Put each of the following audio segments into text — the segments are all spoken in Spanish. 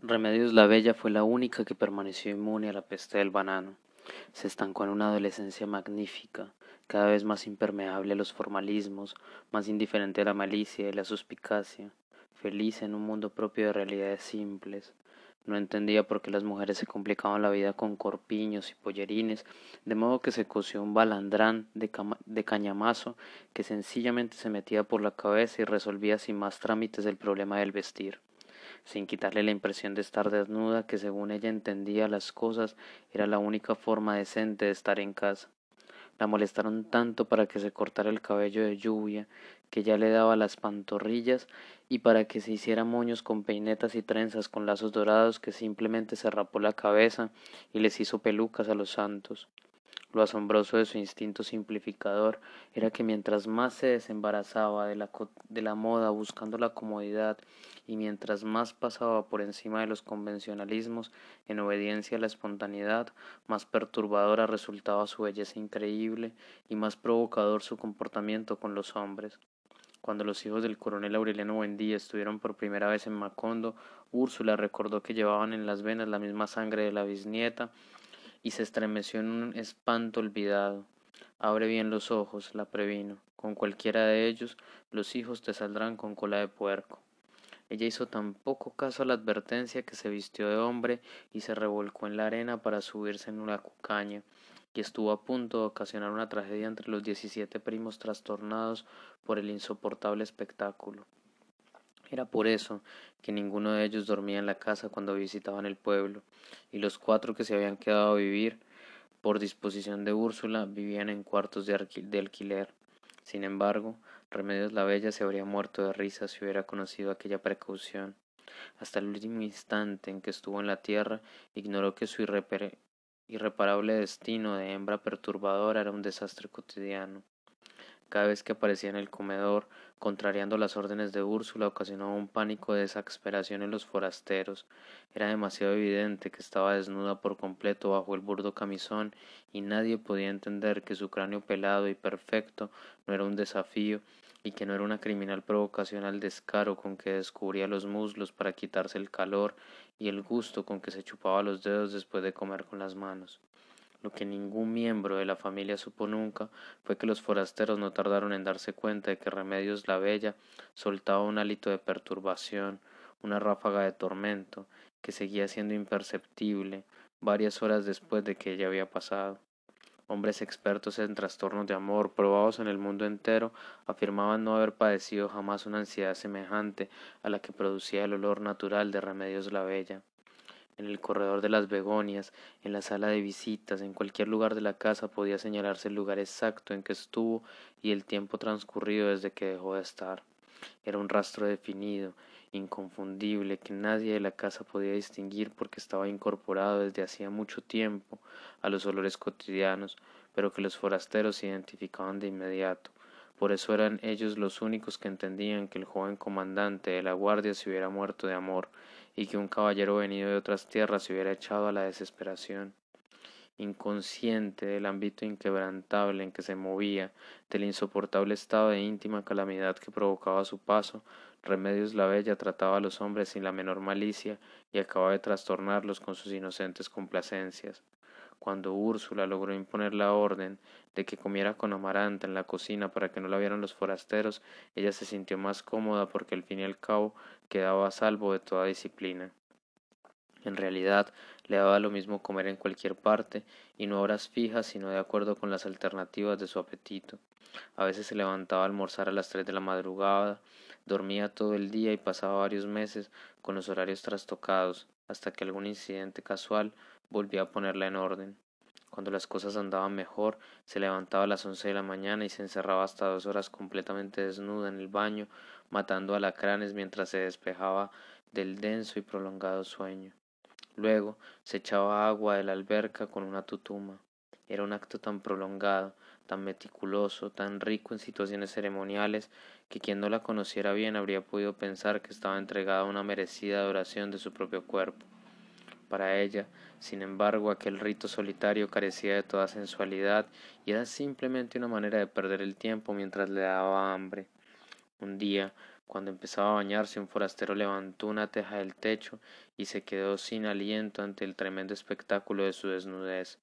Remedios la Bella fue la única que permaneció inmune a la peste del banano. Se estancó en una adolescencia magnífica, cada vez más impermeable a los formalismos, más indiferente a la malicia y la suspicacia, feliz en un mundo propio de realidades simples. No entendía por qué las mujeres se complicaban la vida con corpiños y pollerines, de modo que se cosió un balandrán de, de cañamazo que sencillamente se metía por la cabeza y resolvía sin más trámites el problema del vestir sin quitarle la impresión de estar desnuda, que según ella entendía las cosas era la única forma decente de estar en casa. La molestaron tanto para que se cortara el cabello de lluvia, que ya le daba las pantorrillas, y para que se hiciera moños con peinetas y trenzas con lazos dorados, que simplemente se rapó la cabeza y les hizo pelucas a los santos. Lo asombroso de su instinto simplificador era que mientras más se desembarazaba de la, de la moda buscando la comodidad y mientras más pasaba por encima de los convencionalismos en obediencia a la espontaneidad, más perturbadora resultaba su belleza increíble y más provocador su comportamiento con los hombres. Cuando los hijos del coronel Aureliano Buendía estuvieron por primera vez en Macondo, Úrsula recordó que llevaban en las venas la misma sangre de la bisnieta y se estremeció en un espanto olvidado. Abre bien los ojos, la previno. Con cualquiera de ellos los hijos te saldrán con cola de puerco. Ella hizo tan poco caso a la advertencia que se vistió de hombre y se revolcó en la arena para subirse en una cucaña, y estuvo a punto de ocasionar una tragedia entre los diecisiete primos trastornados por el insoportable espectáculo. Era por eso que ninguno de ellos dormía en la casa cuando visitaban el pueblo, y los cuatro que se habían quedado a vivir por disposición de Úrsula vivían en cuartos de, alquiler. Sin embargo, Remedios la Bella se habría muerto de risa si hubiera conocido aquella precaución. Hasta el último instante en que estuvo en la tierra, ignoró que su irreparable destino de hembra perturbadora era un desastre cotidiano. Cada vez que aparecía en el comedor, contrariando las órdenes de Úrsula, ocasionaba un pánico de exasperación en los forasteros. Era demasiado evidente que estaba desnuda por completo bajo el burdo camisón, y nadie podía entender que su cráneo pelado y perfecto no era un desafío, y que no era una criminal provocación al descaro con que descubría los muslos para quitarse el calor y el gusto con que se chupaba los dedos después de comer con las manos. Lo que ningún miembro de la familia supo nunca fue que los forasteros no tardaron en darse cuenta de que Remedios la Bella soltaba un hálito de perturbación, una ráfaga de tormento, que seguía siendo imperceptible varias horas después de que ella había pasado. Hombres expertos en trastornos de amor, probados en el mundo entero, afirmaban no haber padecido jamás una ansiedad semejante a la que producía el olor natural de Remedios la Bella en el corredor de las begonias, en la sala de visitas, en cualquier lugar de la casa podía señalarse el lugar exacto en que estuvo y el tiempo transcurrido desde que dejó de estar. Era un rastro definido, inconfundible, que nadie de la casa podía distinguir porque estaba incorporado desde hacía mucho tiempo a los olores cotidianos, pero que los forasteros identificaban de inmediato. Por eso eran ellos los únicos que entendían que el joven comandante de la guardia se hubiera muerto de amor, y que un caballero venido de otras tierras se hubiera echado a la desesperación. Inconsciente del ámbito inquebrantable en que se movía, del insoportable estado de íntima calamidad que provocaba su paso, Remedios la Bella trataba a los hombres sin la menor malicia y acababa de trastornarlos con sus inocentes complacencias. Cuando Úrsula logró imponer la orden de que comiera con Amaranta en la cocina para que no la vieran los forasteros, ella se sintió más cómoda porque al fin y al cabo quedaba a salvo de toda disciplina. En realidad le daba lo mismo comer en cualquier parte y no horas fijas sino de acuerdo con las alternativas de su apetito. A veces se levantaba a almorzar a las tres de la madrugada, dormía todo el día y pasaba varios meses con los horarios trastocados, hasta que algún incidente casual volvía a ponerla en orden. Cuando las cosas andaban mejor, se levantaba a las once de la mañana y se encerraba hasta dos horas completamente desnuda en el baño, matando alacranes mientras se despejaba del denso y prolongado sueño. Luego se echaba agua de la alberca con una tutuma. Era un acto tan prolongado, tan meticuloso, tan rico en situaciones ceremoniales, que quien no la conociera bien habría podido pensar que estaba entregada a una merecida adoración de su propio cuerpo. Para ella, sin embargo, aquel rito solitario carecía de toda sensualidad y era simplemente una manera de perder el tiempo mientras le daba hambre. Un día, Cuando empezaba a bañarse, un forastero levantó una teja del techo y se quedó sin aliento ante el tremendo espectáculo de su desnudez.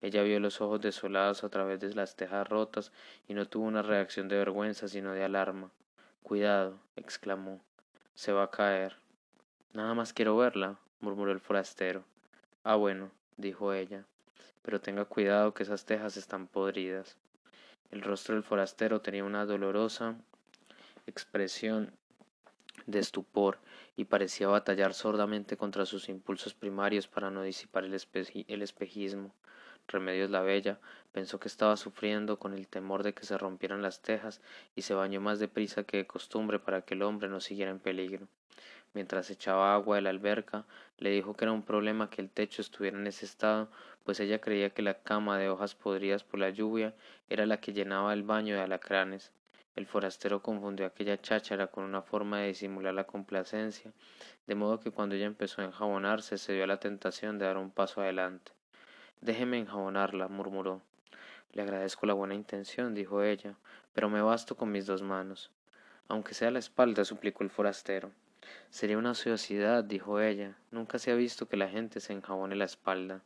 Ella vio los ojos desolados a través de las tejas rotas y no tuvo una reacción de vergüenza sino de alarma. Cuidado, exclamó. Se va a caer. Nada más quiero verla, murmuró el forastero. Ah, bueno, dijo ella, pero tenga cuidado que esas tejas están podridas. El rostro del forastero tenía una dolorosa expresión de estupor y parecía batallar sordamente contra sus impulsos primarios para no disipar el, el espejismo. Remedios la Bella pensó que estaba sufriendo con el temor de que se rompieran las tejas y se bañó más deprisa que de costumbre para que el hombre no siguiera en peligro. Mientras echaba agua de la alberca, le dijo que era un problema que el techo estuviera en ese estado, pues ella creía que la cama de hojas podridas por la lluvia era la que llenaba el baño de alacranes. El forastero confundió aquella cháchara con una forma de disimular la complacencia, de modo que cuando ella empezó a enjabonarse se dio la tentación de dar un paso adelante. Déjeme enjabonarla, murmuró. Le agradezco la buena intención, dijo ella, pero me basto con mis dos manos. Aunque sea la espalda, suplicó el forastero. Sería una ociosidad, dijo ella. Nunca se ha visto que la gente se enjabone la espalda.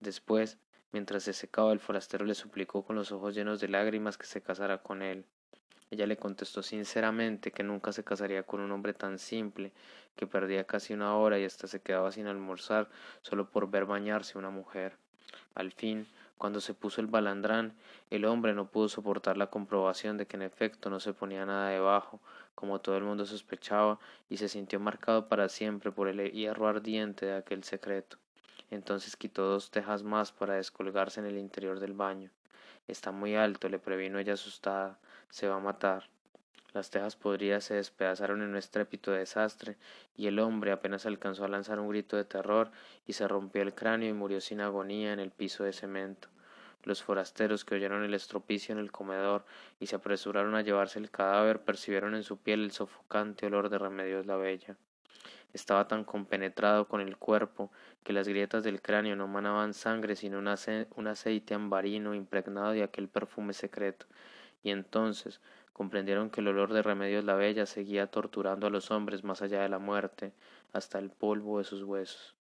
Después, mientras se secaba, el forastero le suplicó con los ojos llenos de lágrimas que se casara con él. Ella le contestó sinceramente que nunca se casaría con un hombre tan simple, que perdía casi una hora y hasta se quedaba sin almorzar solo por ver bañarse una mujer. Al fin, cuando se puso el balandrán, el hombre no pudo soportar la comprobación de que en efecto no se ponía nada debajo, como todo el mundo sospechaba, y se sintió marcado para siempre por el hierro ardiente de aquel secreto. Entonces quitó dos tejas más para descolgarse en el interior del baño. Está muy alto, le previno ella asustada. Se va a matar. Las tejas podridas se despedazaron en un estrépito de desastre, y el hombre apenas alcanzó a lanzar un grito de terror y se rompió el cráneo y murió sin agonía en el piso de cemento. Los forasteros que oyeron el estropicio en el comedor y se apresuraron a llevarse el cadáver percibieron en su piel el sofocante olor de Remedios la Bella. Estaba tan compenetrado con el cuerpo que las grietas del cráneo no manaban sangre sino un, aceite ambarino impregnado de aquel perfume secreto, y entonces comprendieron que el olor de Remedios la Bella seguía torturando a los hombres más allá de la muerte, hasta el polvo de sus huesos.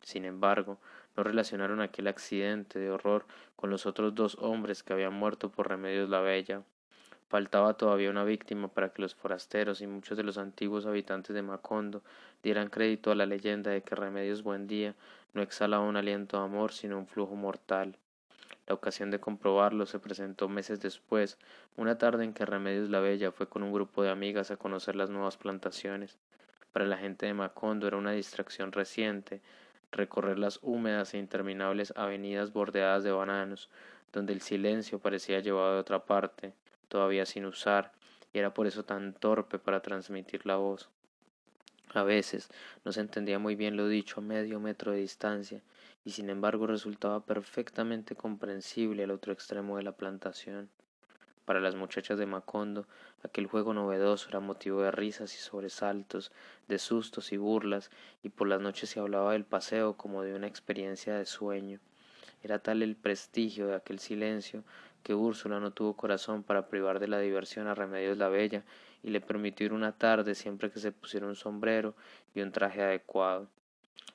Sin embargo, no relacionaron aquel accidente de horror con los otros dos hombres que habían muerto por Remedios la Bella, Faltaba todavía una víctima para que los forasteros y muchos de los antiguos habitantes de Macondo dieran crédito a la leyenda de que Remedios Buendía no exhalaba un aliento de amor sino un flujo mortal. La ocasión de comprobarlo se presentó meses después, una tarde en que Remedios la Bella fue con un grupo de amigas a conocer las nuevas plantaciones. Para la gente de Macondo era una distracción reciente recorrer las húmedas e interminables avenidas bordeadas de bananos, donde el silencio parecía llevado de otra parte, todavía sin usar, y era por eso tan torpe para transmitir la voz. A veces no se entendía muy bien lo dicho a medio metro de distancia, y sin embargo resultaba perfectamente comprensible al otro extremo de la plantación. Para las muchachas de Macondo, aquel juego novedoso era motivo de risas y sobresaltos, de sustos y burlas, y por las noches se hablaba del paseo como de una experiencia de sueño. Era tal el prestigio de aquel silencio que Úrsula no tuvo corazón para privar de la diversión a Remedios la Bella y le permitió ir una tarde siempre que se pusiera un sombrero y un traje adecuado.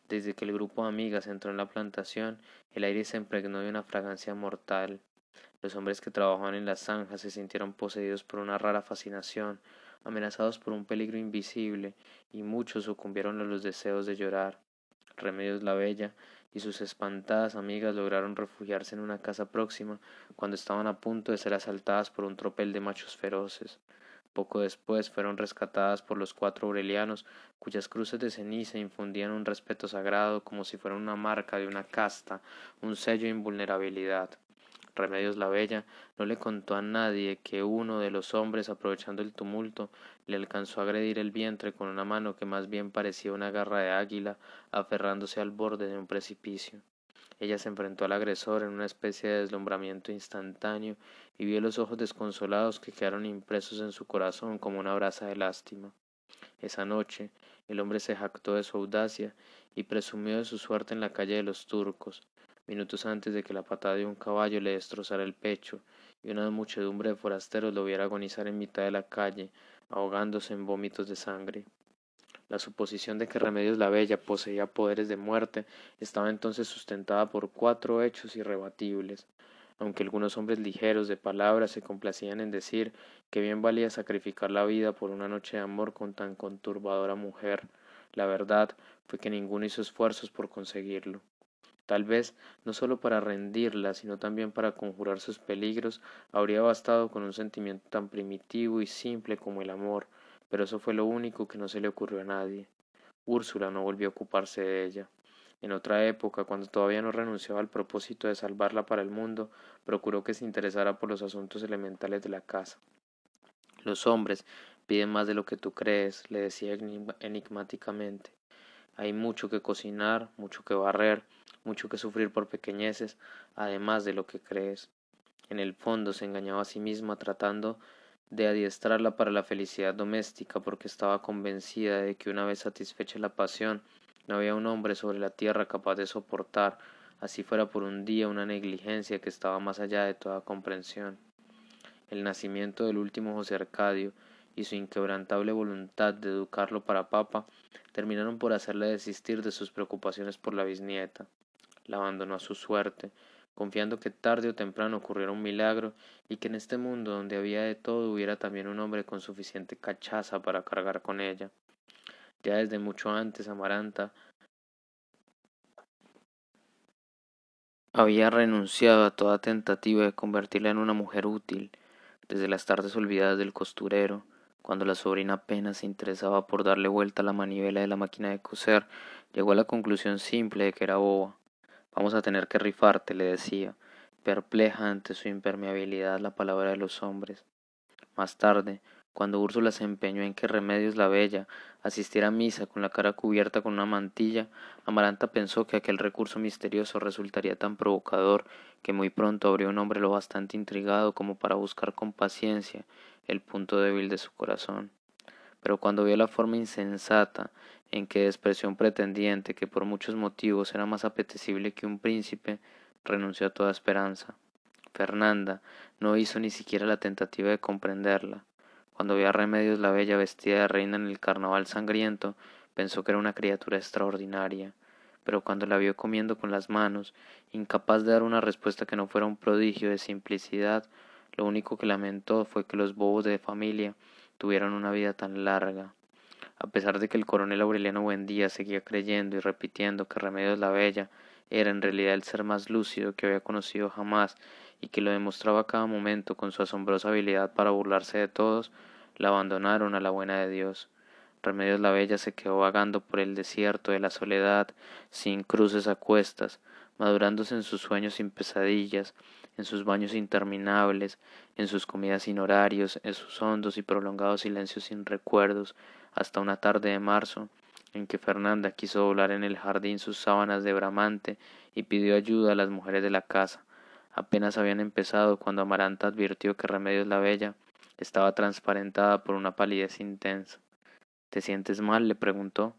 Desde que el grupo de amigas entró en la plantación, el aire se impregnó de una fragancia mortal. Los hombres que trabajaban en las zanjas se sintieron poseídos por una rara fascinación, amenazados por un peligro invisible, y muchos sucumbieron a los deseos de llorar. Remedios la Bella y sus espantadas amigas lograron refugiarse en una casa próxima cuando estaban a punto de ser asaltadas por un tropel de machos feroces. Poco después fueron rescatadas por los cuatro aurelianos, cuyas cruces de ceniza infundían un respeto sagrado como si fueran una marca de una casta, un sello de invulnerabilidad. Remedios la Bella no le contó a nadie que uno de los hombres, aprovechando el tumulto, le alcanzó a agredir el vientre con una mano que más bien parecía una garra de águila, aferrándose al borde de un precipicio. Ella se enfrentó al agresor en una especie de deslumbramiento instantáneo y vio los ojos desconsolados que quedaron impresos en su corazón como una brasa de lástima. Esa noche el hombre se jactó de su audacia y presumió de su suerte en la calle de los turcos, minutos antes de que la patada de un caballo le destrozara el pecho y una muchedumbre de forasteros lo viera agonizar en mitad de la calle, ahogándose en vómitos de sangre. La suposición de que Remedios la Bella poseía poderes de muerte estaba entonces sustentada por cuatro hechos irrebatibles, aunque algunos hombres ligeros de palabra se complacían en decir que bien valía sacrificar la vida por una noche de amor con tan conturbadora mujer, la verdad fue que ninguno hizo esfuerzos por conseguirlo. Tal vez, no sólo para rendirla, sino también para conjurar sus peligros, habría bastado con un sentimiento tan primitivo y simple como el amor, pero eso fue lo único que no se le ocurrió a nadie. Úrsula no volvió a ocuparse de ella. En otra época, cuando todavía no renunciaba al propósito de salvarla para el mundo, procuró que se interesara por los asuntos elementales de la casa. Los hombres piden más de lo que tú crees, le decía enigmáticamente. Hay mucho que cocinar, mucho que barrer, mucho que sufrir por pequeñeces, además de lo que crees. En el fondo se engañaba a sí misma tratando de adiestrarla para la felicidad doméstica porque estaba convencida de que una vez satisfecha la pasión no había un hombre sobre la tierra capaz de soportar, así fuera por un día, una negligencia que estaba más allá de toda comprensión. El nacimiento del último José Arcadio y su inquebrantable voluntad de educarlo para papa terminaron por hacerle desistir de sus preocupaciones por la bisnieta. La abandonó a su suerte, confiando que tarde o temprano ocurriera un milagro y que en este mundo donde había de todo hubiera también un hombre con suficiente cachaza para cargar con ella. Ya desde mucho antes Amaranta había renunciado a toda tentativa de convertirla en una mujer útil, desde las tardes olvidadas del costurero, cuando la sobrina apenas se interesaba por darle vuelta a la manivela de la máquina de coser, llegó a la conclusión simple de que era boba. Vamos a tener que rifarte, le decía, perpleja ante su impermeabilidad la palabra de los hombres. Más tarde, cuando Úrsula se empeñó en que Remedios la Bella asistiera a misa con la cara cubierta con una mantilla, Amaranta pensó que aquel recurso misterioso resultaría tan provocador que muy pronto habría un hombre lo bastante intrigado como para buscar con paciencia el punto débil de su corazón. Pero cuando vio la forma insensata en que despreció un pretendiente que por muchos motivos era más apetecible que un príncipe, renunció a toda esperanza. Fernanda no hizo ni siquiera la tentativa de comprenderla. Cuando vio a Remedios la Bella vestida de reina en el carnaval sangriento, pensó que era una criatura extraordinaria, pero cuando la vio comiendo con las manos, incapaz de dar una respuesta que no fuera un prodigio de simplicidad, lo único que lamentó fue que los bobos de familia tuvieran una vida tan larga. A pesar de que el coronel Aureliano Buendía seguía creyendo y repitiendo que Remedios la Bella era en realidad el ser más lúcido que había conocido jamás y que lo demostraba a cada momento con su asombrosa habilidad para burlarse de todos, la abandonaron a la buena de Dios. Remedios la Bella se quedó vagando por el desierto de la soledad, sin cruces a cuestas, madurándose en sus sueños sin pesadillas, en sus baños interminables, en sus comidas sin horarios, en sus hondos y prolongados silencios sin recuerdos, hasta una tarde de marzo, en que Fernanda quiso doblar en el jardín sus sábanas de bramante y pidió ayuda a las mujeres de la casa. Apenas habían empezado cuando Amaranta advirtió que Remedios la Bella estaba transparentada por una palidez intensa. ¿Te sientes mal? le preguntó.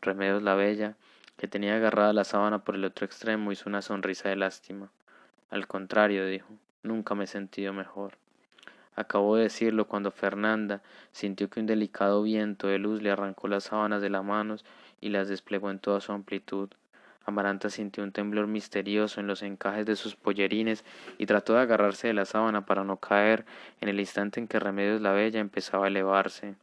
Remedios la Bella, que tenía agarrada la sábana por el otro extremo, hizo una sonrisa de lástima. Al contrario, dijo, nunca me he sentido mejor. Acabó de decirlo cuando Fernanda sintió que un delicado viento de luz le arrancó las sábanas de las manos y las desplegó en toda su amplitud. Amaranta sintió un temblor misterioso en los encajes de sus pollerines y trató de agarrarse de la sábana para no caer en el instante en que Remedios la Bella empezaba a elevarse.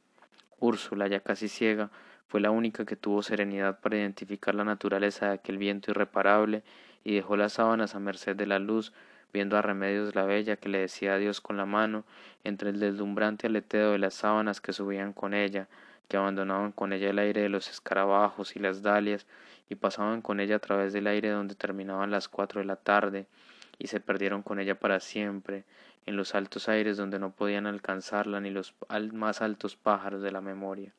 Úrsula, ya casi ciega, fue la única que tuvo serenidad para identificar la naturaleza de aquel viento irreparable y dejó las sábanas a merced de la luz viendo a Remedios la Bella que le decía adiós con la mano, entre el deslumbrante aleteo de las sábanas que subían con ella, que abandonaban con ella el aire de los escarabajos y las dalias, y pasaban con ella a través del aire donde terminaban las cuatro de la tarde, y se perdieron con ella para siempre, en los altos aires donde no podían alcanzarla ni los más altos pájaros de la memoria.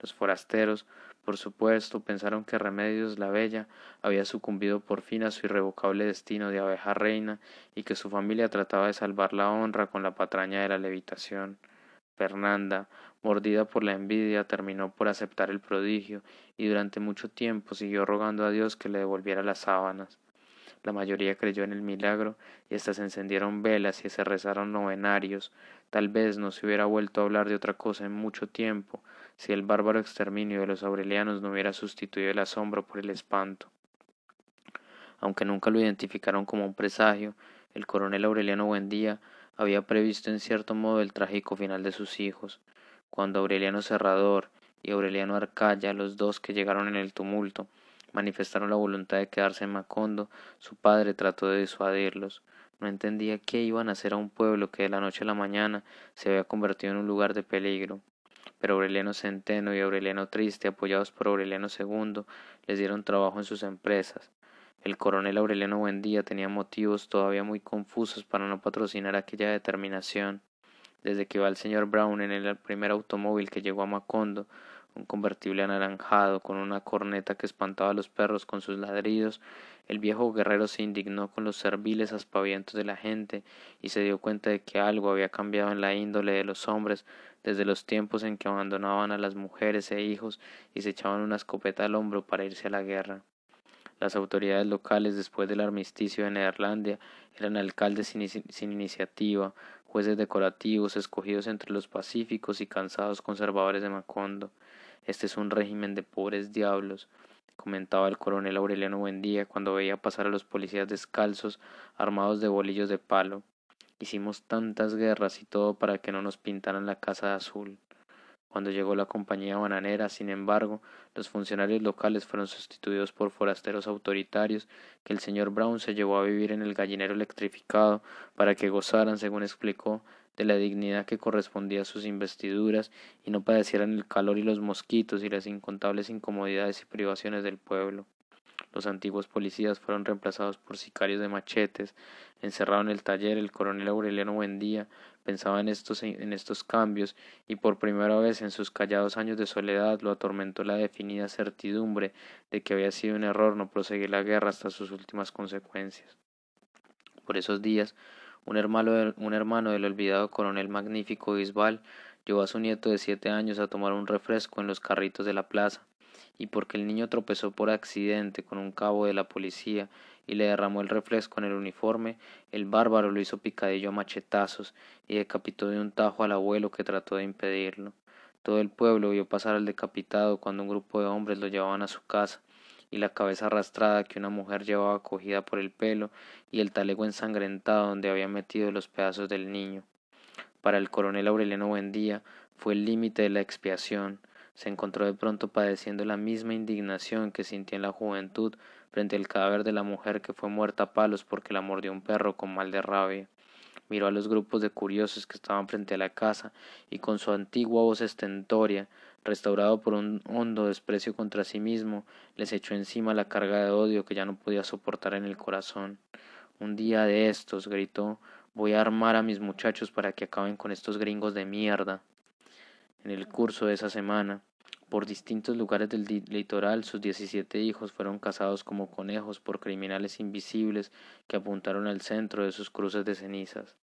Los forasteros, por supuesto, pensaron que Remedios la Bella había sucumbido por fin a su irrevocable destino de abeja reina y que su familia trataba de salvar la honra con la patraña de la levitación. Fernanda, mordida por la envidia, terminó por aceptar el prodigio y durante mucho tiempo siguió rogando a Dios que le devolviera las sábanas. La mayoría creyó en el milagro y hasta se encendieron velas y se rezaron novenarios. Tal vez no se hubiera vuelto a hablar de otra cosa en mucho tiempo si el bárbaro exterminio de los aurelianos no hubiera sustituido el asombro por el espanto. Aunque nunca lo identificaron como un presagio, el coronel Aureliano Buendía había previsto en cierto modo el trágico final de sus hijos. Cuando Aureliano Serrador y Aureliano Arcaya, los dos que llegaron en el tumulto, manifestaron la voluntad de quedarse en Macondo, su padre trató de disuadirlos. No entendía qué iban a hacer a un pueblo que de la noche a la mañana se había convertido en un lugar de peligro. Pero Aureliano Centeno y Aureliano Triste, apoyados por Aureliano II, les dieron trabajo en sus empresas. El coronel Aureliano Buendía tenía motivos todavía muy confusos para no patrocinar aquella determinación. Desde que va el señor Brown en el primer automóvil que llegó a Macondo, un convertible anaranjado con una corneta que espantaba a los perros con sus ladridos, el viejo guerrero se indignó con los serviles aspavientos de la gente y se dio cuenta de que algo había cambiado en la índole de los hombres desde los tiempos en que abandonaban a las mujeres e hijos y se echaban una escopeta al hombro para irse a la guerra. Las autoridades locales después del armisticio de Neerlandia eran alcaldes sin, iniciativa, jueces decorativos escogidos entre los pacíficos y cansados conservadores de Macondo. Este es un régimen de pobres diablos, comentaba el coronel Aureliano Buendía cuando veía pasar a los policías descalzos, armados de bolillos de palo. Hicimos tantas guerras y todo para que no nos pintaran la casa de azul. Cuando llegó la compañía bananera, sin embargo, los funcionarios locales fueron sustituidos por forasteros autoritarios que el señor Brown se llevó a vivir en el gallinero electrificado para que gozaran, según explicó, de la dignidad que correspondía a sus investiduras y no padecieran el calor y los mosquitos y las incontables incomodidades y privaciones del pueblo. Los antiguos policías fueron reemplazados por sicarios de machetes. Encerrado en el taller, el coronel Aureliano Buendía pensaba en estos, en estos cambios y por primera vez en sus callados años de soledad lo atormentó la definida certidumbre de que había sido un error no proseguir la guerra hasta sus últimas consecuencias. Por esos días, un hermano, un hermano del olvidado coronel magnífico Bisbal llevó a su nieto de siete años a tomar un refresco en los carritos de la plaza, y porque el niño tropezó por accidente con un cabo de la policía y le derramó el refresco en el uniforme, el bárbaro lo hizo picadillo a machetazos y decapitó de un tajo al abuelo que trató de impedirlo. Todo el pueblo vio pasar al decapitado cuando un grupo de hombres lo llevaban a su casa, y la cabeza arrastrada que una mujer llevaba cogida por el pelo y el talego ensangrentado donde había metido los pedazos del niño. Para el coronel Aureliano Buendía fue el límite de la expiación. Se encontró de pronto padeciendo la misma indignación que sintió en la juventud frente al cadáver de la mujer que fue muerta a palos porque la mordió un perro con mal de rabia. Miró a los grupos de curiosos que estaban frente a la casa y con su antigua voz estentoria restaurado por un hondo desprecio contra sí mismo, les echó encima la carga de odio que ya no podía soportar en el corazón. Un día de estos, gritó, voy a armar a mis muchachos para que acaben con estos gringos de mierda. En el curso de esa semana, por distintos lugares del litoral, sus diecisiete hijos fueron cazados como conejos por criminales invisibles que apuntaron al centro de sus cruces de cenizas.